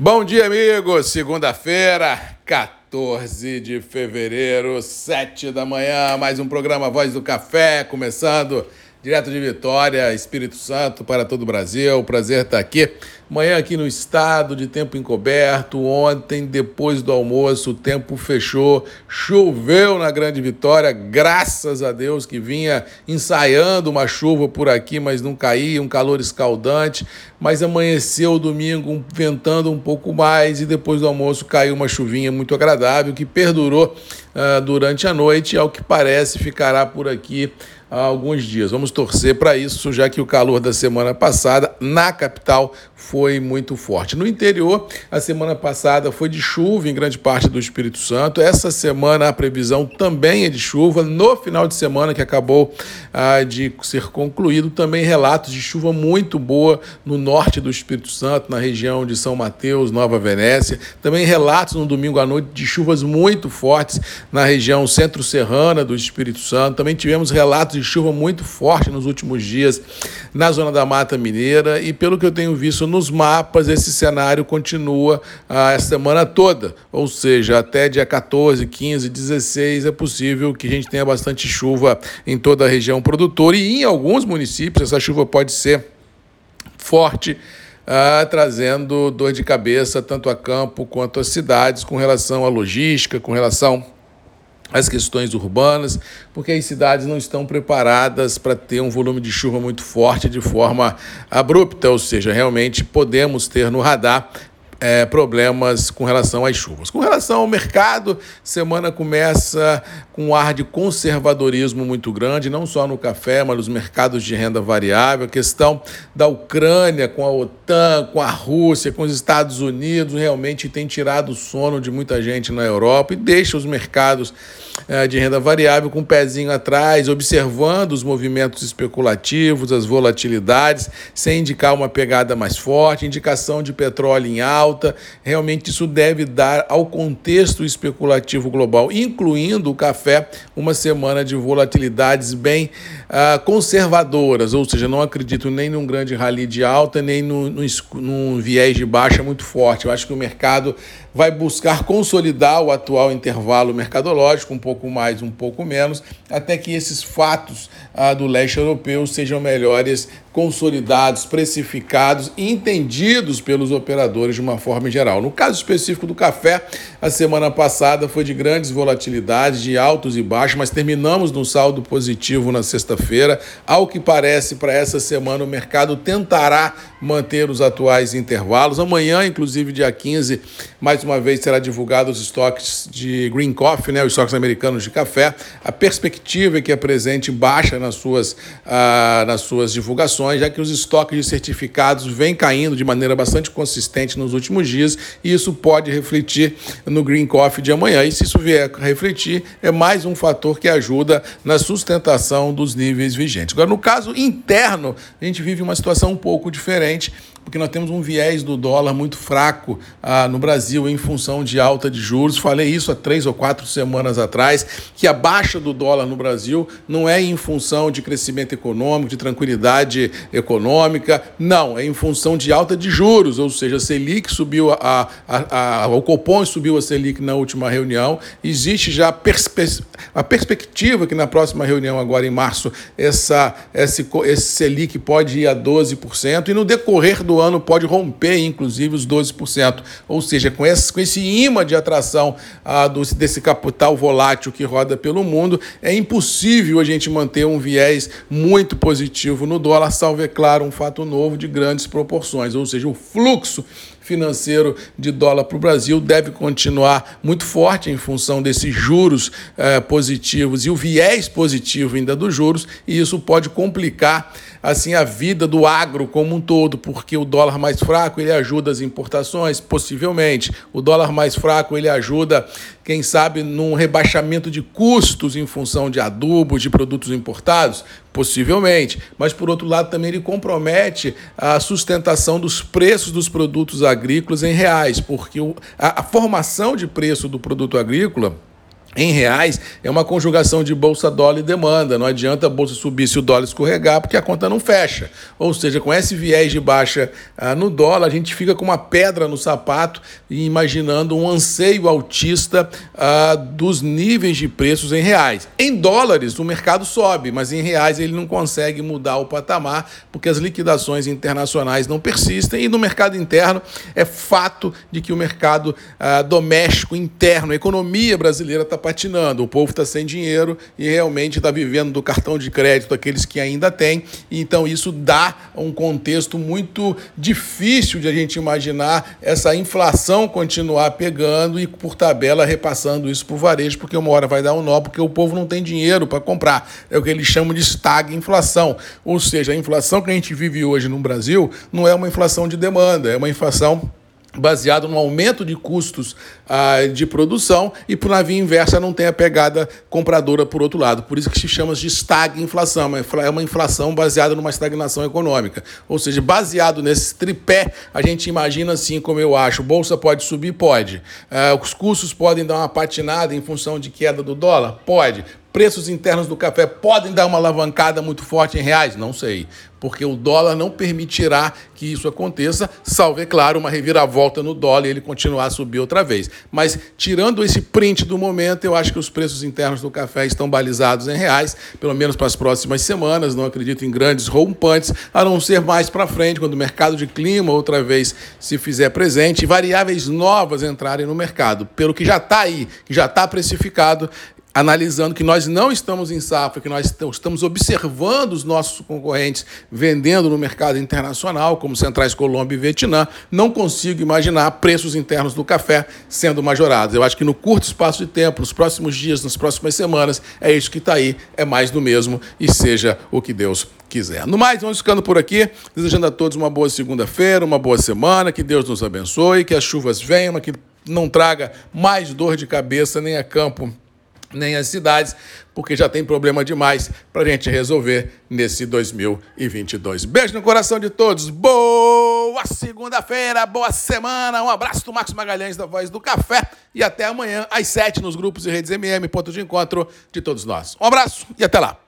Bom dia, amigos. Segunda-feira, 14 de fevereiro, 7 da manhã. Mais um programa Voz do Café, começando direto de Vitória, Espírito Santo, para todo o Brasil. Prazer estar aqui. Manhã aqui no estado, de tempo encoberto. Ontem, depois do almoço, o tempo fechou. Choveu na Grande Vitória, graças a Deus que vinha ensaiando uma chuva por aqui, mas não caía, um calor escaldante. Mas amanheceu o domingo ventando um pouco mais e depois do almoço caiu uma chuvinha muito agradável que perdurou uh, durante a noite ao que parece, ficará por aqui há alguns dias. Vamos torcer para isso, já que o calor da semana passada na capital foi muito forte. No interior, a semana passada foi de chuva em grande parte do Espírito Santo. Essa semana a previsão também é de chuva. No final de semana que acabou ah, de ser concluído, também relatos de chuva muito boa no norte do Espírito Santo, na região de São Mateus, Nova Venécia. Também relatos no domingo à noite de chuvas muito fortes na região centro-serrana do Espírito Santo. Também tivemos relatos de chuva muito forte nos últimos dias na zona da Mata Mineira e pelo que eu tenho visto nos mapas, esse cenário continua ah, a semana toda, ou seja, até dia 14, 15, 16 é possível que a gente tenha bastante chuva em toda a região produtora e em alguns municípios essa chuva pode ser forte. Ah, trazendo dor de cabeça tanto a campo quanto às cidades com relação à logística, com relação as questões urbanas, porque as cidades não estão preparadas para ter um volume de chuva muito forte de forma abrupta, ou seja, realmente podemos ter no radar é, problemas com relação às chuvas. Com relação ao mercado, semana começa com um ar de conservadorismo muito grande, não só no café, mas nos mercados de renda variável. A questão da Ucrânia com a OTAN, com a Rússia, com os Estados Unidos, realmente tem tirado o sono de muita gente na Europa e deixa os mercados é, de renda variável com o um pezinho atrás, observando os movimentos especulativos, as volatilidades, sem indicar uma pegada mais forte, indicação de petróleo em alta alta. Realmente isso deve dar ao contexto especulativo global, incluindo o café, uma semana de volatilidades bem uh, conservadoras, ou seja, não acredito nem num grande rally de alta, nem num, num, num viés de baixa muito forte. Eu acho que o mercado vai buscar consolidar o atual intervalo mercadológico, um pouco mais, um pouco menos, até que esses fatos ah, do leste europeu sejam melhores consolidados, precificados e entendidos pelos operadores de uma forma geral. No caso específico do café, a semana passada foi de grandes volatilidades, de altos e baixos, mas terminamos num saldo positivo na sexta-feira. Ao que parece, para essa semana o mercado tentará manter os atuais intervalos. Amanhã, inclusive dia 15, mais uma vez será divulgado os estoques de Green Coffee, né, os estoques americanos de café. A perspectiva é que apresente baixa nas suas, ah, nas suas divulgações, já que os estoques de certificados vêm caindo de maneira bastante consistente nos últimos dias e isso pode refletir no Green Coffee de amanhã. E se isso vier a refletir, é mais um fator que ajuda na sustentação dos níveis vigentes. Agora, no caso interno, a gente vive uma situação um pouco diferente diferente porque nós temos um viés do dólar muito fraco ah, no Brasil em função de alta de juros. Falei isso há três ou quatro semanas atrás, que a baixa do dólar no Brasil não é em função de crescimento econômico, de tranquilidade econômica, não, é em função de alta de juros, ou seja, a Selic subiu, a, a, a, o Copom subiu a Selic na última reunião, existe já perspe a perspectiva que na próxima reunião, agora em março, essa, esse, esse Selic pode ir a 12%, e no decorrer do ano pode romper, inclusive, os 12%. Ou seja, com esse, com esse imã de atração ah, do, desse capital volátil que roda pelo mundo, é impossível a gente manter um viés muito positivo no dólar, salvo, é claro, um fato novo de grandes proporções. Ou seja, o fluxo financeiro de dólar para o Brasil deve continuar muito forte em função desses juros eh, positivos e o viés positivo ainda dos juros, e isso pode complicar assim a vida do agro como um todo, porque o dólar mais fraco ele ajuda as importações, possivelmente. O dólar mais fraco ele ajuda, quem sabe, num rebaixamento de custos em função de adubos, de produtos importados, possivelmente. Mas por outro lado também ele compromete a sustentação dos preços dos produtos agrícolas em reais, porque a, formação de preço do produto agrícola em reais é uma conjugação de bolsa, dólar e demanda. Não adianta a bolsa subir se o dólar escorregar, porque a conta não fecha. Ou seja, com esse viés de baixa ah, no dólar, a gente fica com uma pedra no sapato e imaginando um anseio altista ah, dos níveis de preços em reais. Em dólares, o mercado sobe, mas em reais ele não consegue mudar o patamar, porque as liquidações internacionais não persistem. E no mercado interno, é fato de que o mercado ah, doméstico interno, a economia brasileira está patinando, o povo está sem dinheiro e realmente está vivendo do cartão de crédito aqueles que ainda têm. Então isso dá um contexto muito difícil de a gente imaginar essa inflação continuar pegando e por tabela repassando isso para o varejo, porque uma hora vai dar um nó, porque o povo não tem dinheiro para comprar. É o que eles chamam de inflação Ou seja, a inflação que a gente vive hoje no Brasil não é uma inflação de demanda, é uma inflação baseado no aumento de custos ah, de produção e por na via inversa não tem a pegada compradora por outro lado. Por isso que se chama de estagflação, é uma inflação baseada numa estagnação econômica. Ou seja, baseado nesse tripé, a gente imagina assim como eu acho, bolsa pode subir? Pode. Ah, os custos podem dar uma patinada em função de queda do dólar? Pode preços internos do café podem dar uma alavancada muito forte em reais? Não sei, porque o dólar não permitirá que isso aconteça, salvo, é claro, uma reviravolta no dólar e ele continuar a subir outra vez. Mas, tirando esse print do momento, eu acho que os preços internos do café estão balizados em reais, pelo menos para as próximas semanas. Não acredito em grandes rompantes, a não ser mais para frente, quando o mercado de clima outra vez se fizer presente e variáveis novas entrarem no mercado. Pelo que já está aí, que já está precificado, analisando que nós não estamos em safra, que nós estamos observando os nossos concorrentes vendendo no mercado internacional, como Centrais Colômbia e Vietnã, não consigo imaginar preços internos do café sendo majorados. Eu acho que no curto espaço de tempo, nos próximos dias, nas próximas semanas, é isso que está aí, é mais do mesmo e seja o que Deus quiser. No mais, vamos ficando por aqui, desejando a todos uma boa segunda-feira, uma boa semana, que Deus nos abençoe, que as chuvas venham, que não traga mais dor de cabeça nem a campo nem as cidades, porque já tem problema demais para a gente resolver nesse 2022. Beijo no coração de todos, boa segunda-feira, boa semana, um abraço do Marcos Magalhães da Voz do Café e até amanhã às sete nos grupos e redes MM, ponto de encontro de todos nós. Um abraço e até lá.